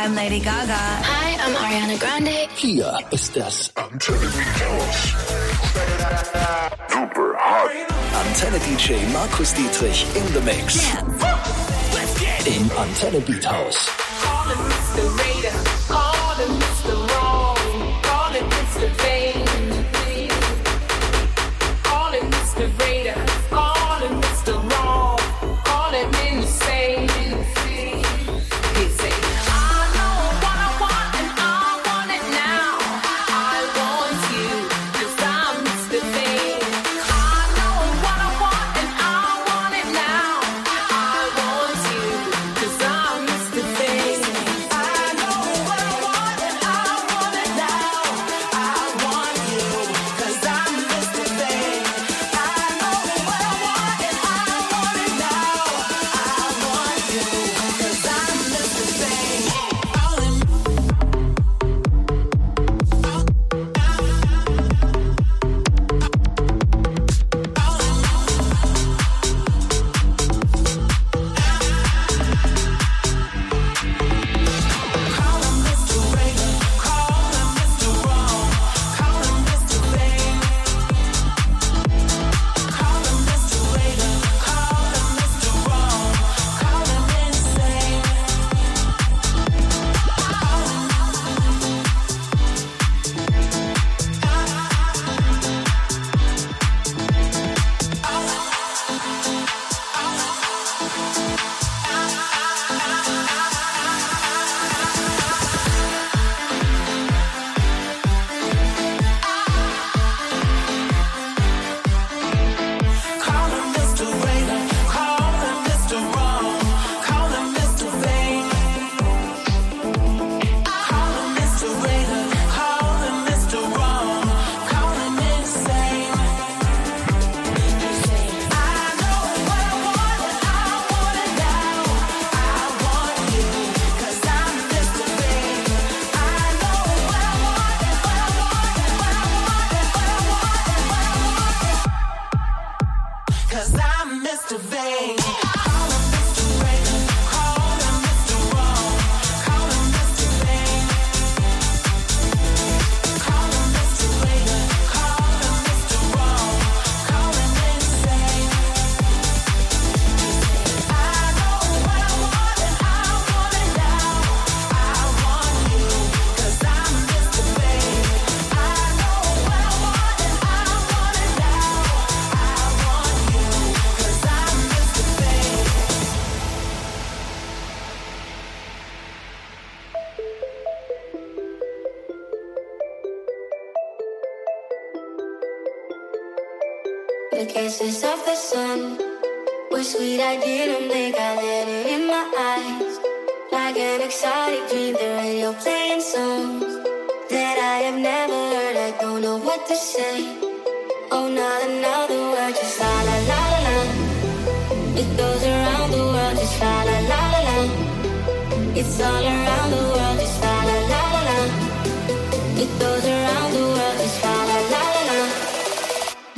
I'm Lady Gaga. Hi, I'm Ariana Grande. Hier ist das Antenne Couch. Super hot. Antenne DJ Markus Dietrich in the mix. Yeah. Im Antenne Beat House. Call him Mr. Raider.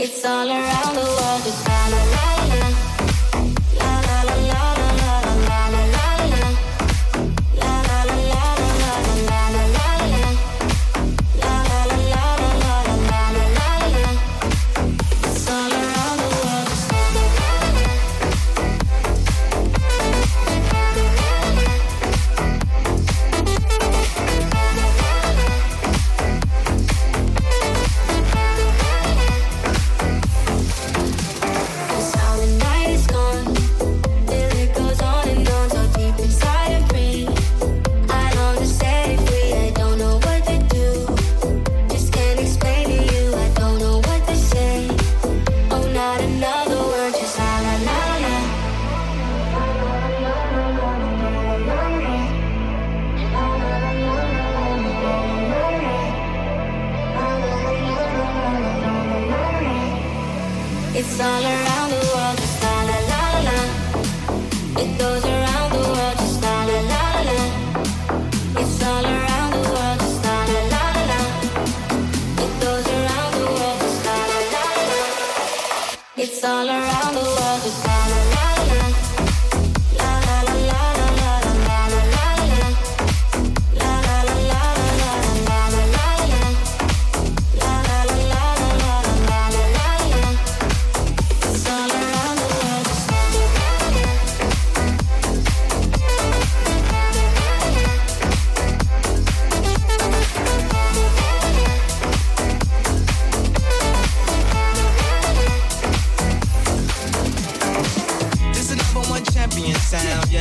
It's all around the world.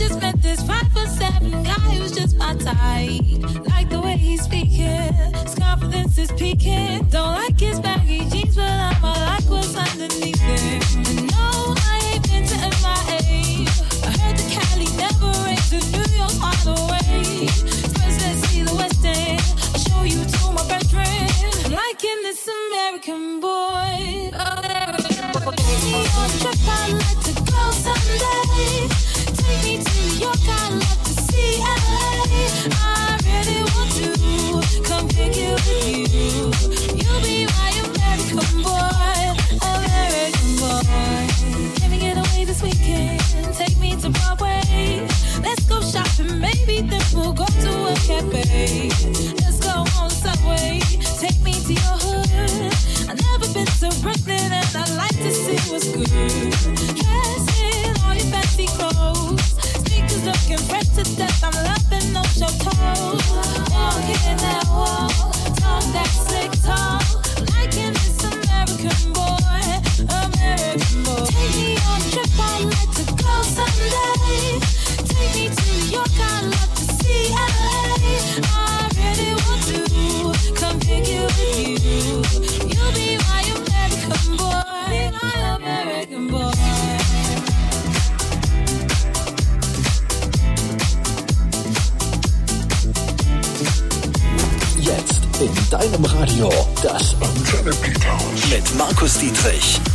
Just met this five foot seven guy who's just my type. Like the way he's speaking, his confidence is peaking. Don't like his baggy jeans, but I'ma like what's underneath it. And no, I ain't been to MIA. I heard the Cali never rains and New York's on the way. First, let's see the West End. I'll show you to my bedroom. I'm liking this American boy. Oh, Take me on a trip, I'd like to go someday. Maybe then we'll go to a cafe. Markus Dietrich.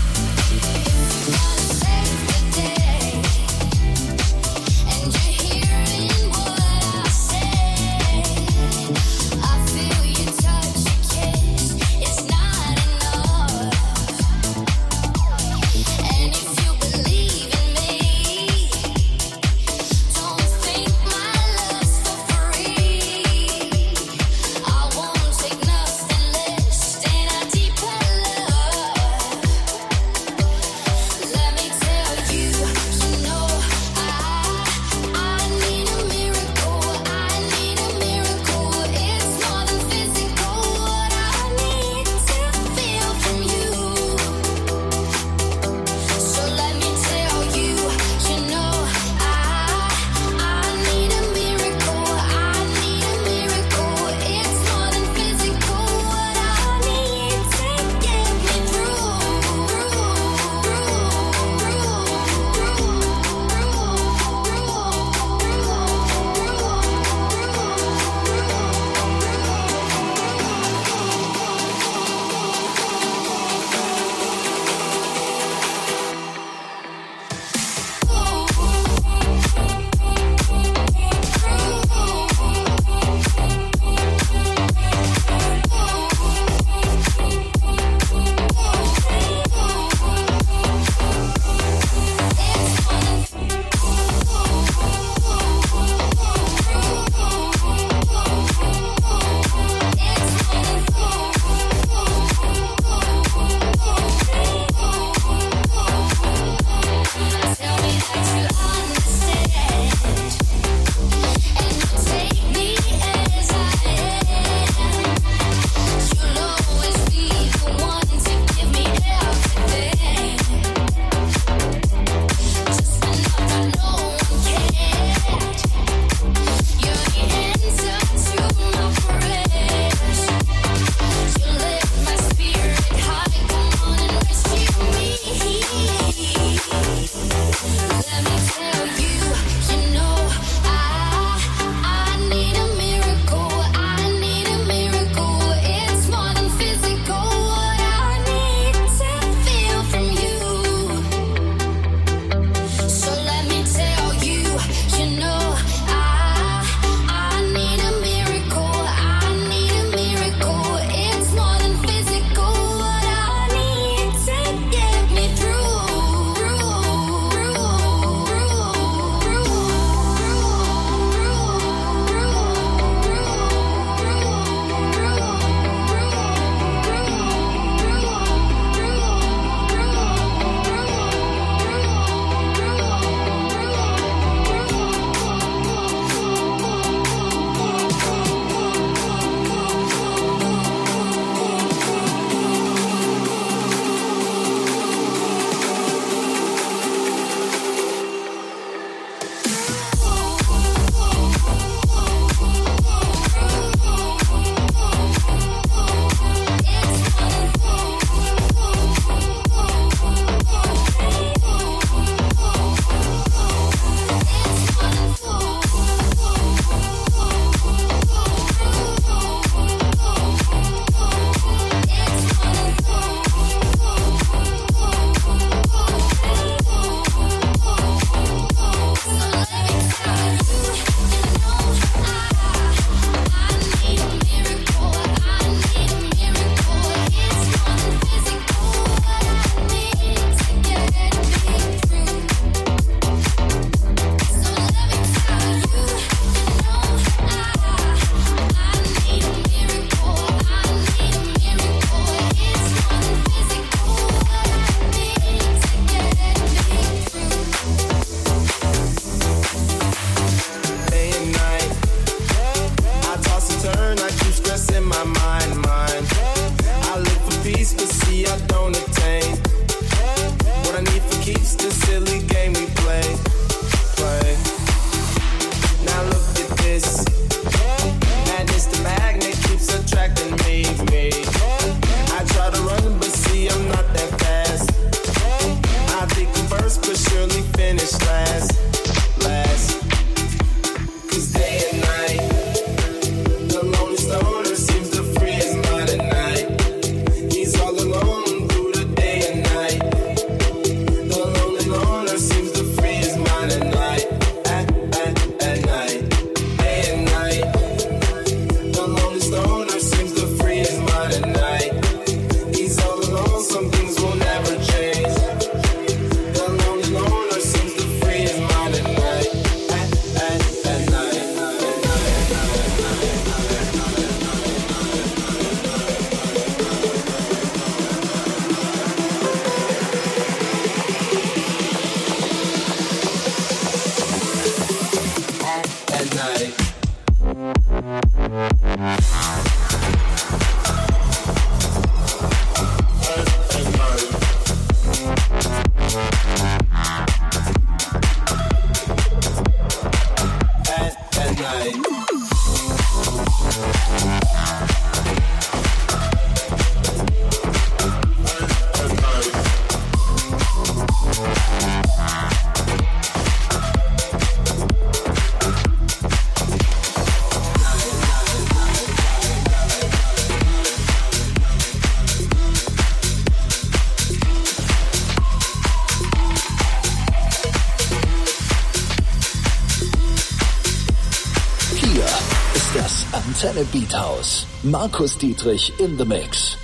Antenne Beat House. Markus Dietrich in the Mix.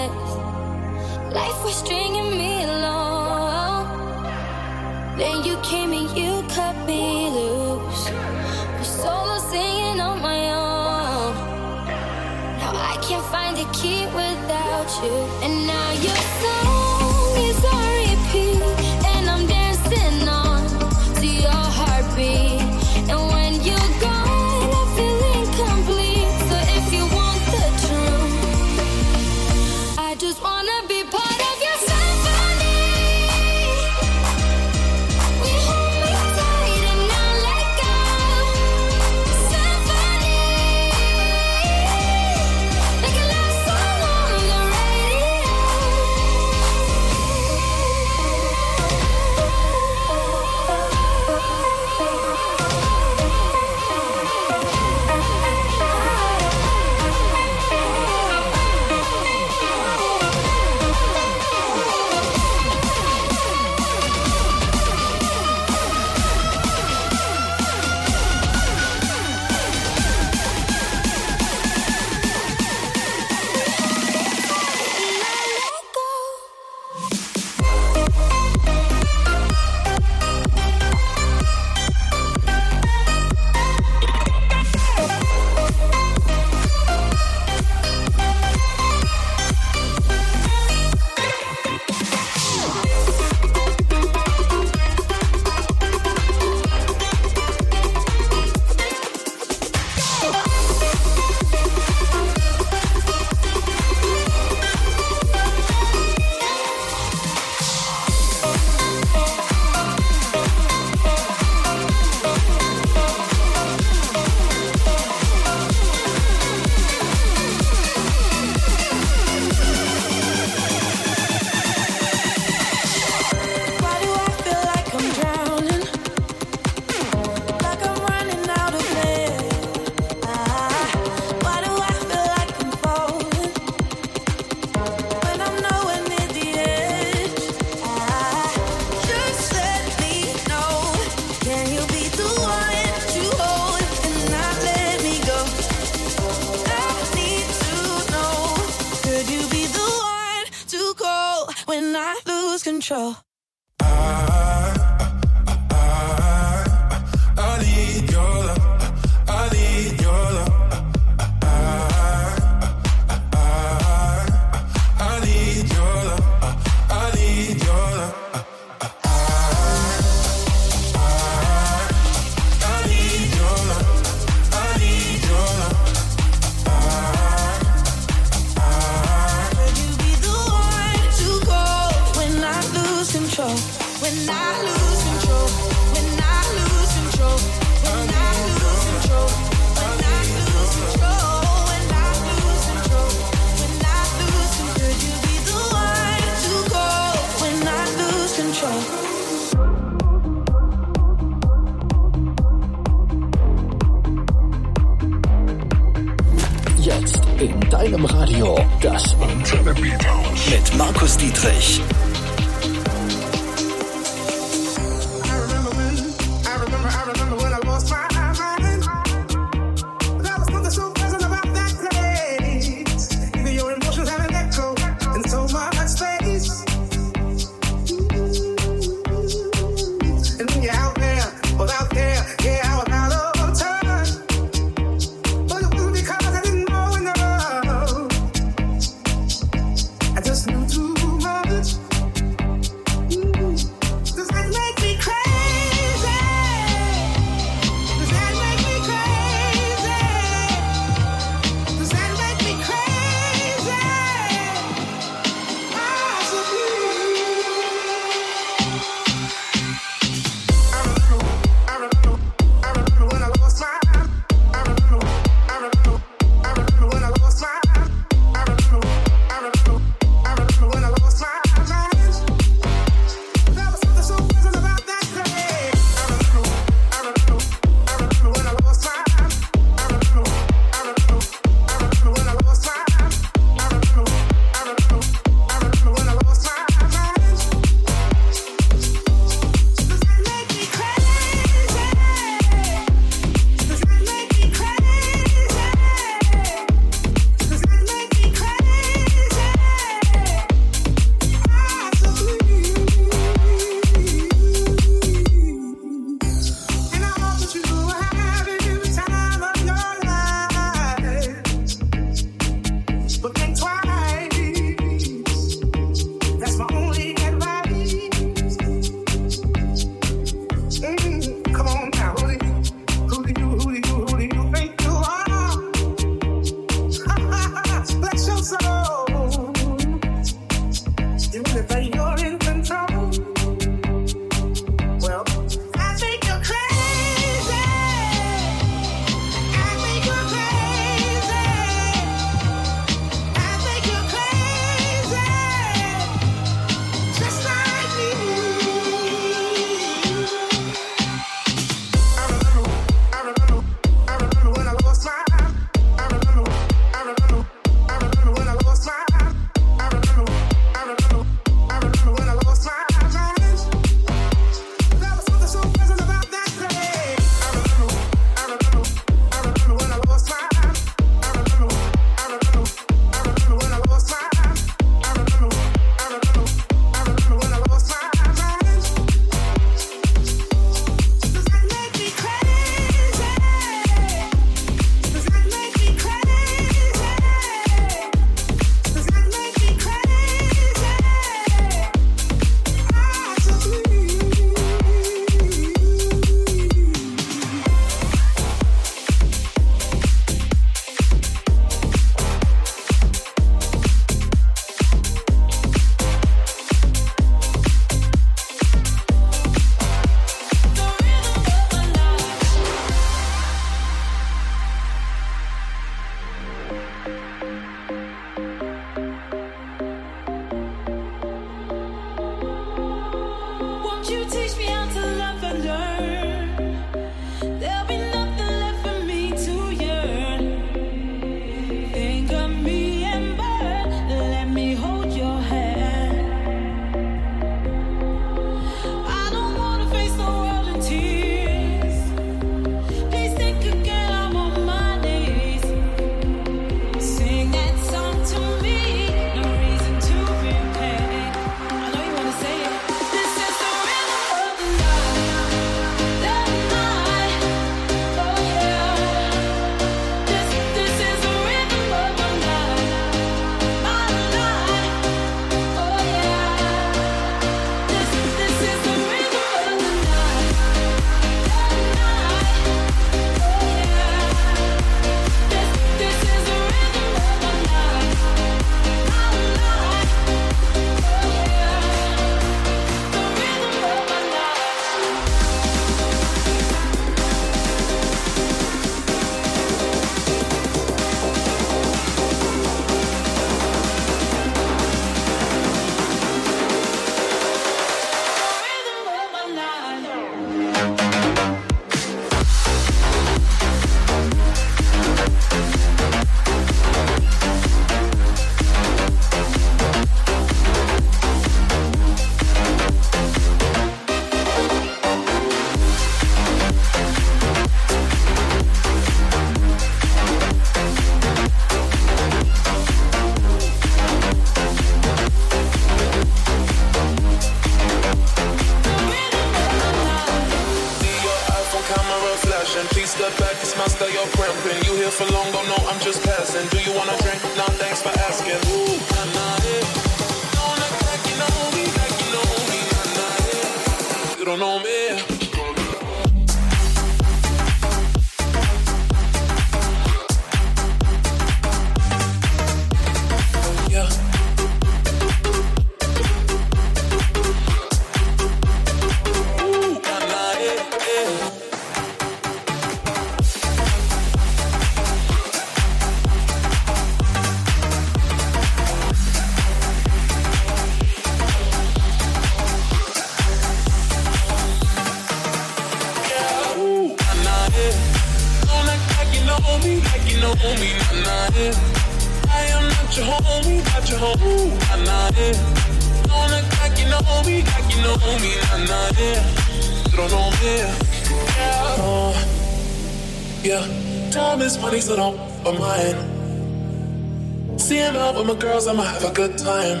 Time.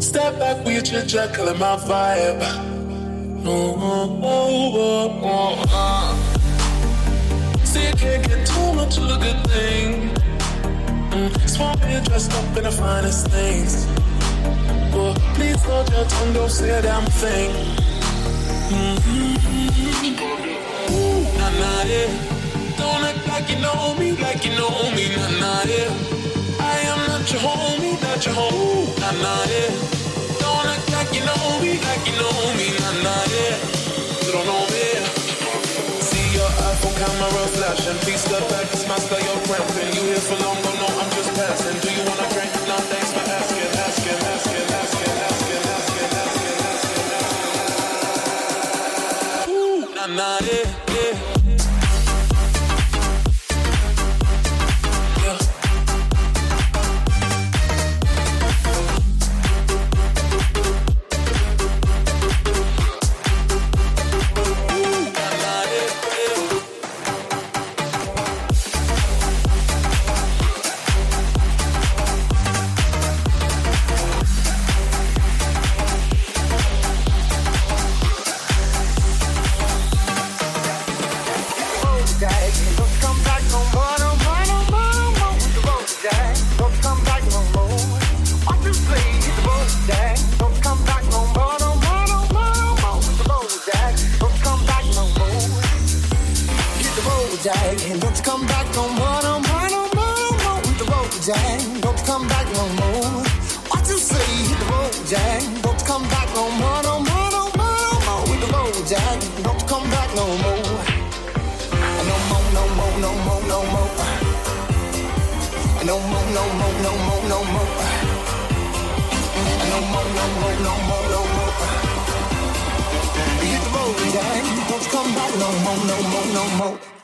Step back with your chat, killing my vibe. Oh, oh, oh, oh, oh, uh. See, you can't get too much of a good thing. Mm, Small me dressed up in the finest things. But please hold your tongue, don't say a damn thing. Mm-hmm. Ooh, nah, nah, yeah. Don't act like you know me, like you know me, nah, nah, yeah. I am not your homie, not your homie, nah, nah, yeah. Don't act like you know me, like you know me, nah, nah, yeah. You don't know me. See your iPhone camera flashing, please step back, it's my style, you're cramping. You here for long, road, Jack. Don't you come back no more. No more, no more, no more, no more. No more, no more, no more, no more. No more, no more, no more, no more. Hit the road, Jack. Don't you come back no more, no more, no more.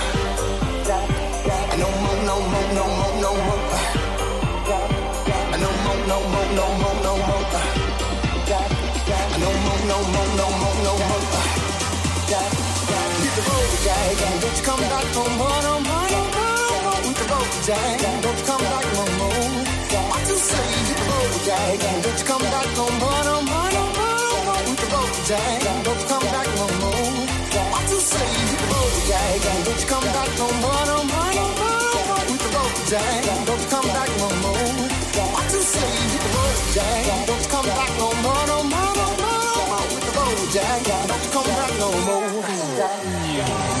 Don't you come back no more, no more, no more, with the. Don't you come back no more. Say? The don't you come back no more, no more, no more, with the. Don't you come back no more. Say? The don't you come back no more, no more, no more, with the. Don't you come back no more. Say? The don't you come back no more, no more, no more, with the. Don't you come back no more you.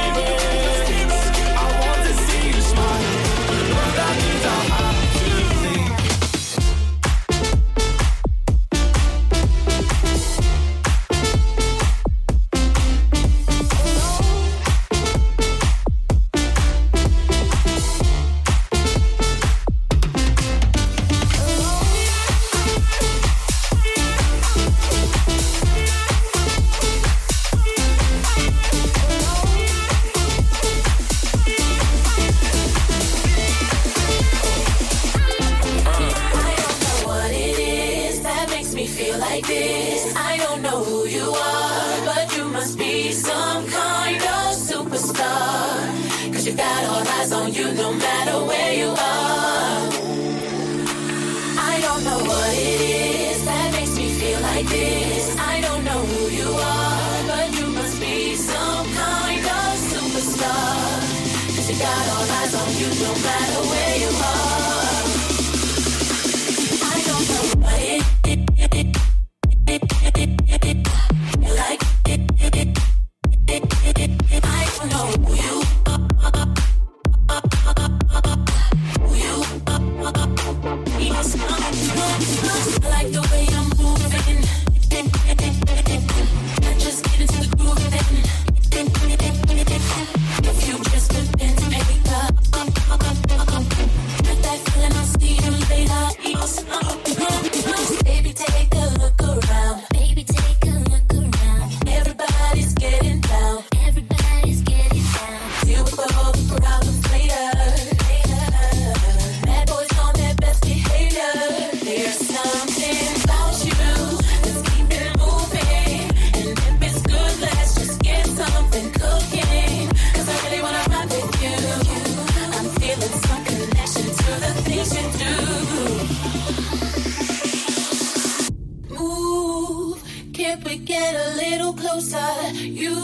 if we get a little closer? You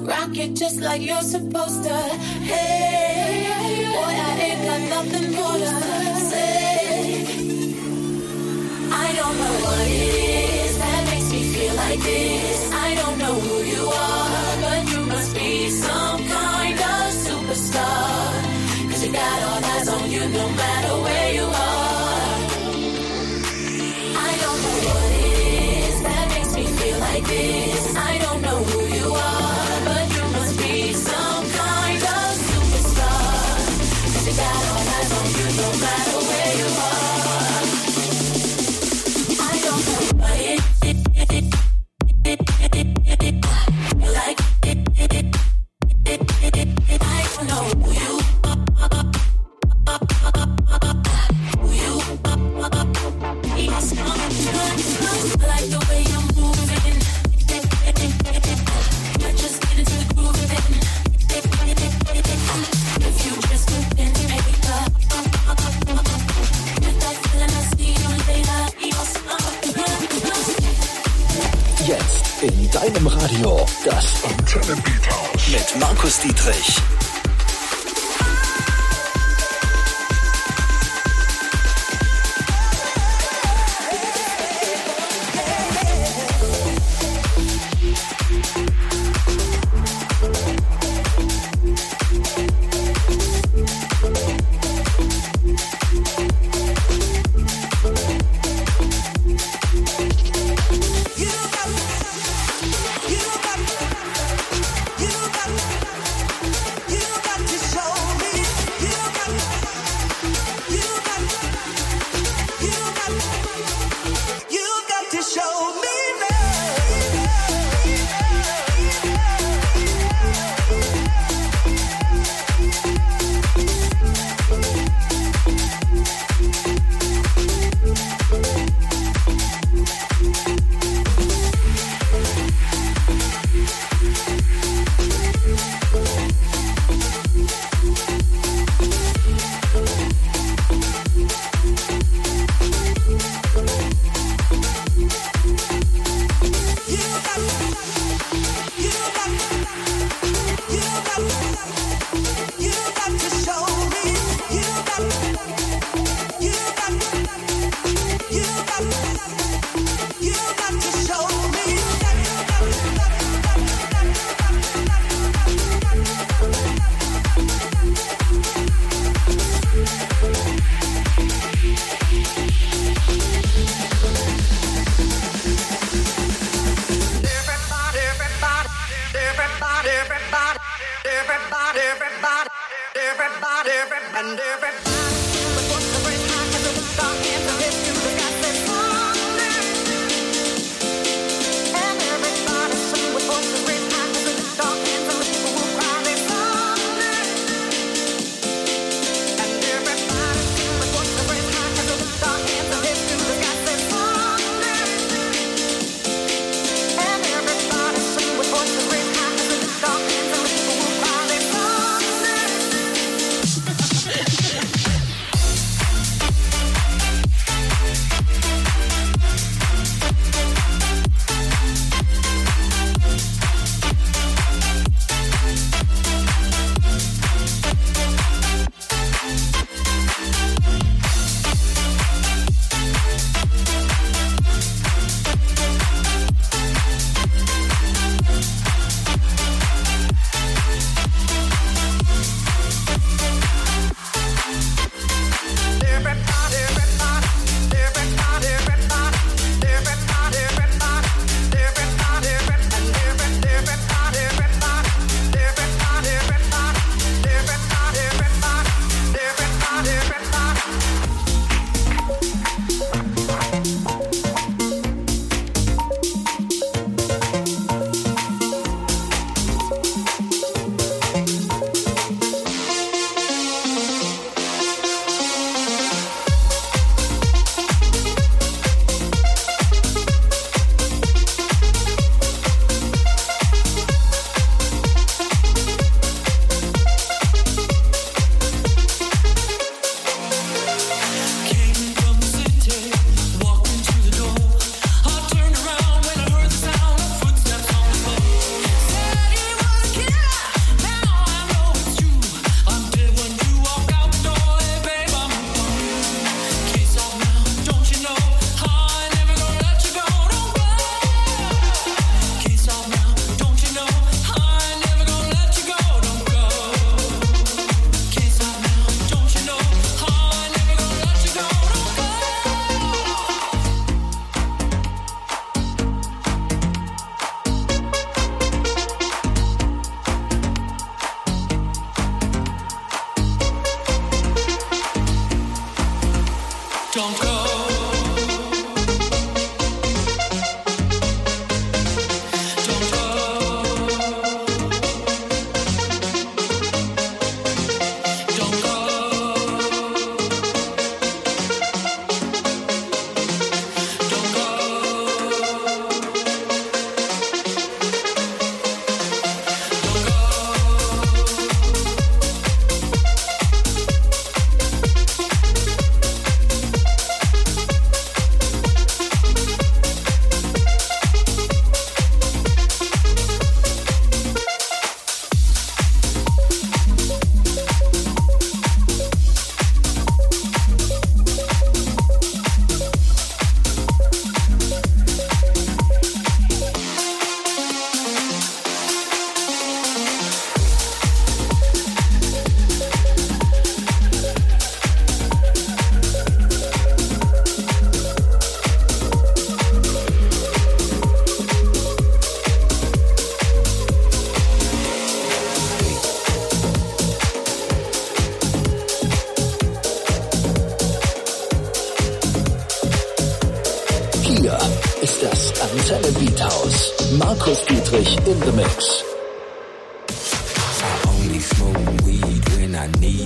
rock it just like you're supposed to. Hey, boy, I ain't got nothing more to say. I don't know what it is that makes me feel like this. I don't know who you are, but you must be some.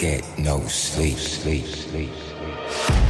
get no sleep, sleep, sleep. Show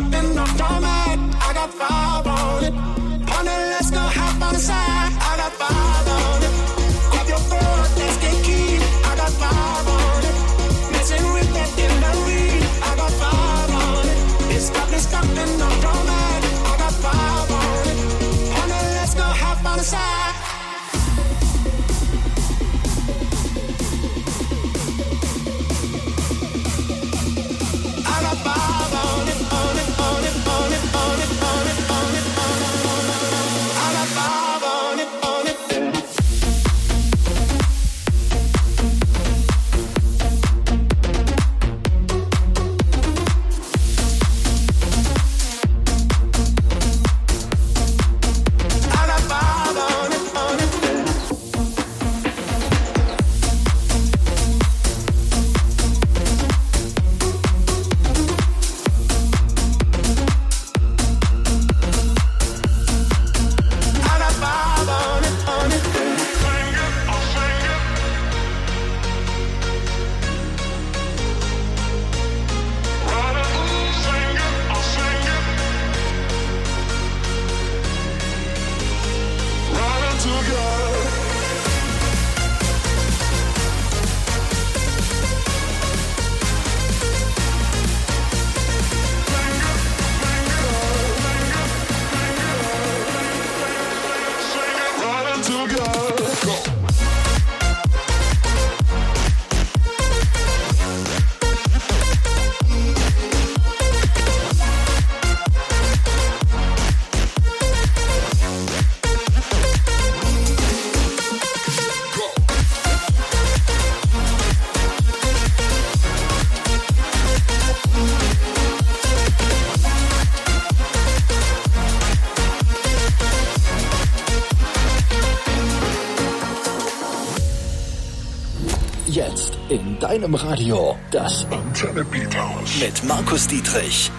up in the stomach. I got five. Design im Radio. Das Antenne Beat House. Mit Markus Dietrich.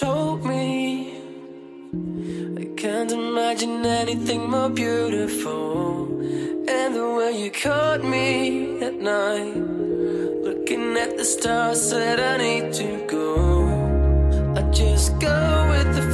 told me. I can't imagine anything more beautiful. And the way you caught me at night Looking at the stars said I need to go. I just go with the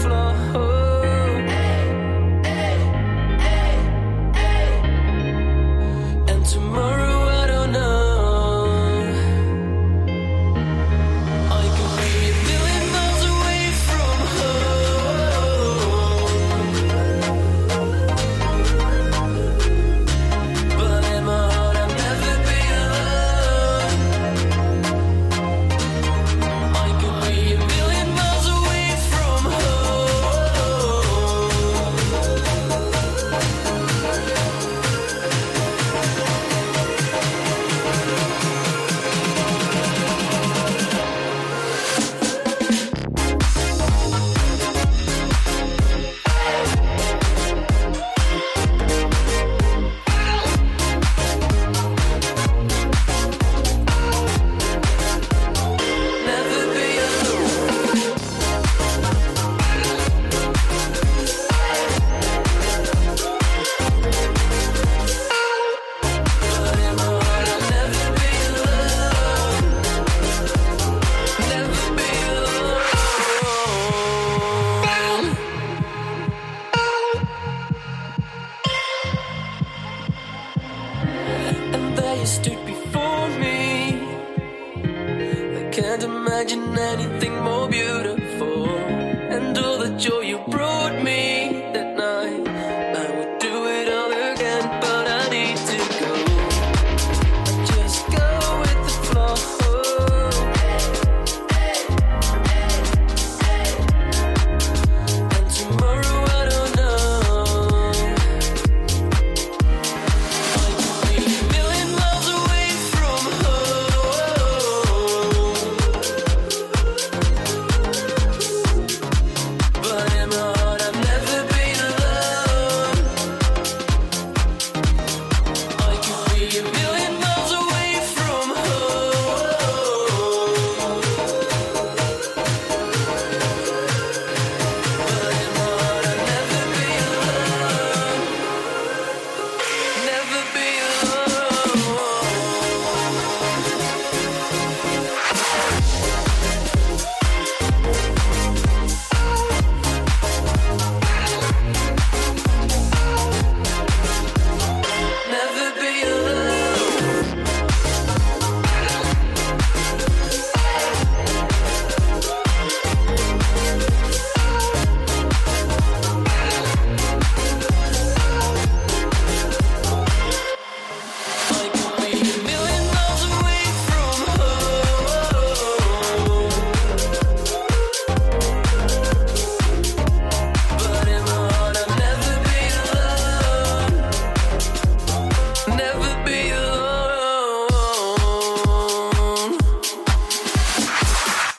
Can't imagine anything more beautiful. And all the joy you brought me.